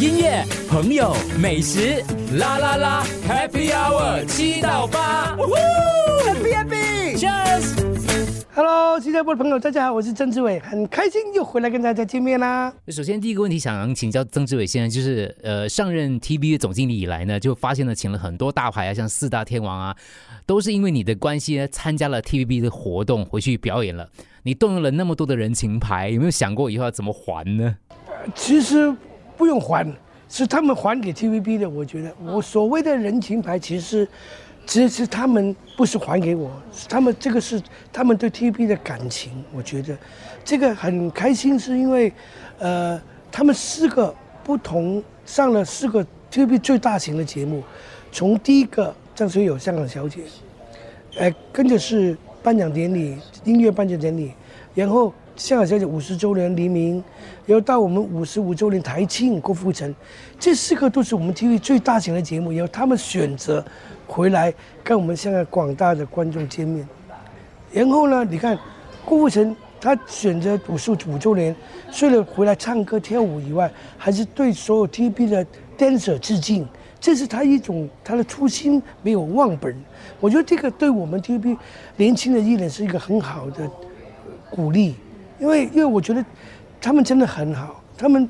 音乐、朋友、美食，啦啦啦，Happy Hour 七到八，Happy Happy，Cheers。Hello，新加坡的朋友，大家好，我是曾志伟，很开心又回来跟大家见面啦。首先，第一个问题想请教曾志伟先生，就是呃，上任 TB 的总经理以来呢，就发现了请了很多大牌啊，像四大天王啊，都是因为你的关系呢，参加了 TVB 的活动，回去表演了。你动用了那么多的人情牌，有没有想过以后要怎么还呢？其实不用还，是他们还给 TVB 的。我觉得我所谓的人情牌，其实其实他们不是还给我，是他们这个是他们对 TVB 的感情。我觉得这个很开心，是因为呃，他们四个不同上了四个 TVB 最大型的节目，从第一个张学友香港小姐，呃，跟着是颁奖典礼，音乐颁奖典礼，然后香港小姐五十周年黎明，然后到我们五十五周年台庆郭富城，这四个都是我们 TV 最大型的节目，然后他们选择回来跟我们香港广大的观众见面。然后呢，你看郭富城他选择五十五周年，除了回来唱歌跳舞以外，还是对所有 TVB 的 dancer 致敬，这是他一种他的初心没有忘本。我觉得这个对我们 TVB 年轻的艺人是一个很好的鼓励，因为因为我觉得他们真的很好，他们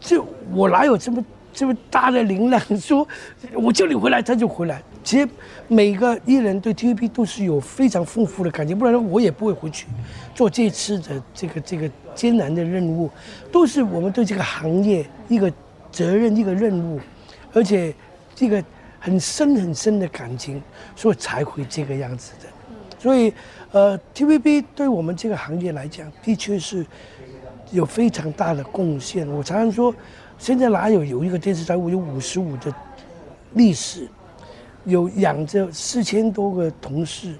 就我哪有这么这么大的灵量，说我叫你回来他就回来。其实每个艺人对 TVB 都是有非常丰富的感情，不然我也不会回去做这次的这个这个艰难的任务，都是我们对这个行业一个责任一个任务，而且这个很深很深的感情，所以才会这个样子的。所以，呃，TVB 对我们这个行业来讲，的确是有非常大的贡献。我常常说，现在哪有有一个电视台有五十五的历史，有养着四千多个同事，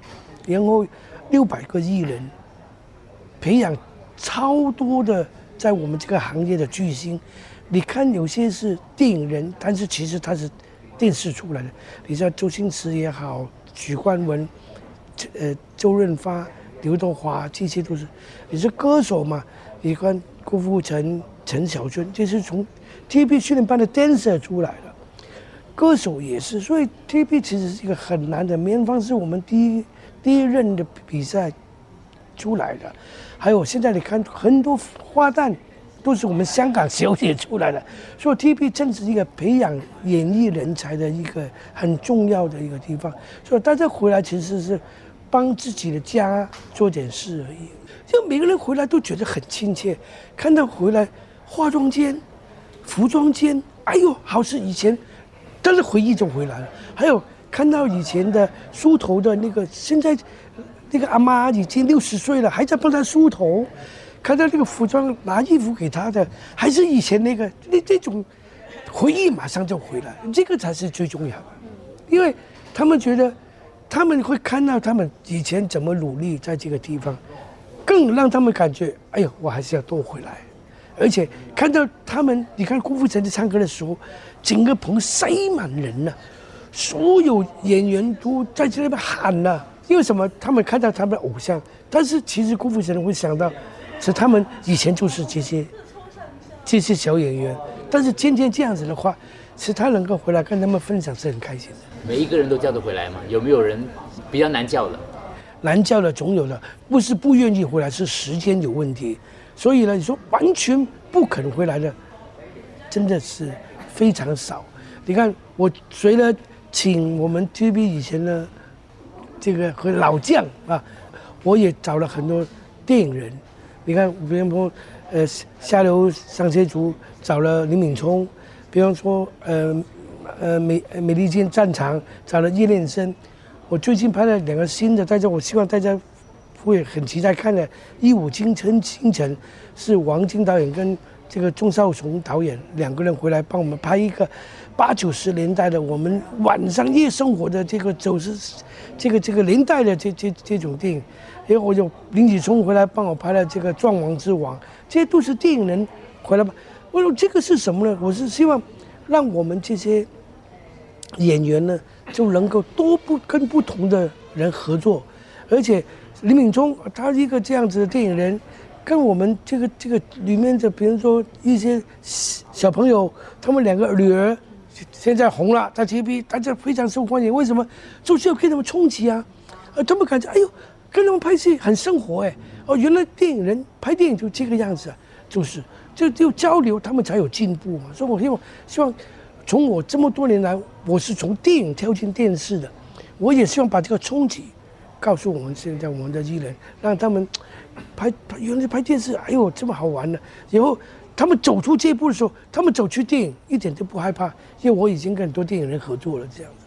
然后六百个艺人，培养超多的在我们这个行业的巨星。你看，有些是电影人，但是其实他是电视出来的。你像周星驰也好，许冠文。呃，周润发、刘德华，这些都是，你是歌手嘛？你看郭富城、陈小春，这是从 T.B 训练班的 dancer 出来的，歌手也是。所以 T.B 其实是一个很难的，棉芳是我们第一第一任的比赛出来的，还有现在你看很多花旦都是我们香港小姐出来的，所以 TVB 正是一个培养演艺人才的一个很重要的一个地方。所以大家回来其实是。帮自己的家做点事而已，就每个人回来都觉得很亲切。看到回来化妆间、服装间，哎呦，好似以前，但是回忆就回来了。还有看到以前的梳头的那个，现在那个阿妈已经六十岁了，还在帮他梳头。看到那个服装拿衣服给他的，还是以前那个，那这种回忆马上就回来，这个才是最重要的，因为他们觉得。他们会看到他们以前怎么努力在这个地方，更让他们感觉，哎呦，我还是要多回来。而且看到他们，你看郭富城在唱歌的时候，整个棚塞满人了，所有演员都在这边喊呢。因为什么？他们看到他们的偶像，但是其实郭富城会想到，是他们以前就是这些这些小演员，但是今天这样子的话，是他能够回来跟他们分享是很开心的。每一个人都叫得回来吗？有没有人比较难叫的？难叫的总有的，不是不愿意回来，是时间有问题。所以呢，你说完全不肯回来的，真的是非常少。你看，我随了请我们 TVB 以前的这个和老将啊，我也找了很多电影人。你看，比方说，呃，下流上车族找了林敏聪，比方说，呃。呃，美美利坚战场找了叶念生，我最近拍了两个新的，大家我希望大家会很期待看的《一舞倾城倾城》，是王晶导演跟这个钟少雄导演两个人回来帮我们拍一个八九十年代的我们晚上夜生活的这个走是这个这个年代的这这这种电影，然后我就林子聪回来帮我拍了这个《壮王之王》，这些都是电影人回来吧。我说这个是什么呢？我是希望让我们这些。演员呢就能够多不跟不同的人合作，而且李敏忠他一个这样子的电影人，跟我们这个这个里面的，比如说一些小朋友，他们两个女儿现在红了，在 TVB，大家非常受欢迎。为什么？就是要跟他们冲击啊！呃，他们感觉，哎呦，跟他们拍戏很生活哎。哦，原来电影人拍电影就这个样子啊，就是就就交流，他们才有进步嘛。所以我希望希望从我这么多年来，我是从电影跳进电视的，我也希望把这个冲击告诉我们现在我们的艺人，让他们。拍原来拍电视，哎呦这么好玩呢！以后他们走出这一步的时候，他们走去电影一点都不害怕，因为我已经跟很多电影人合作了，这样子。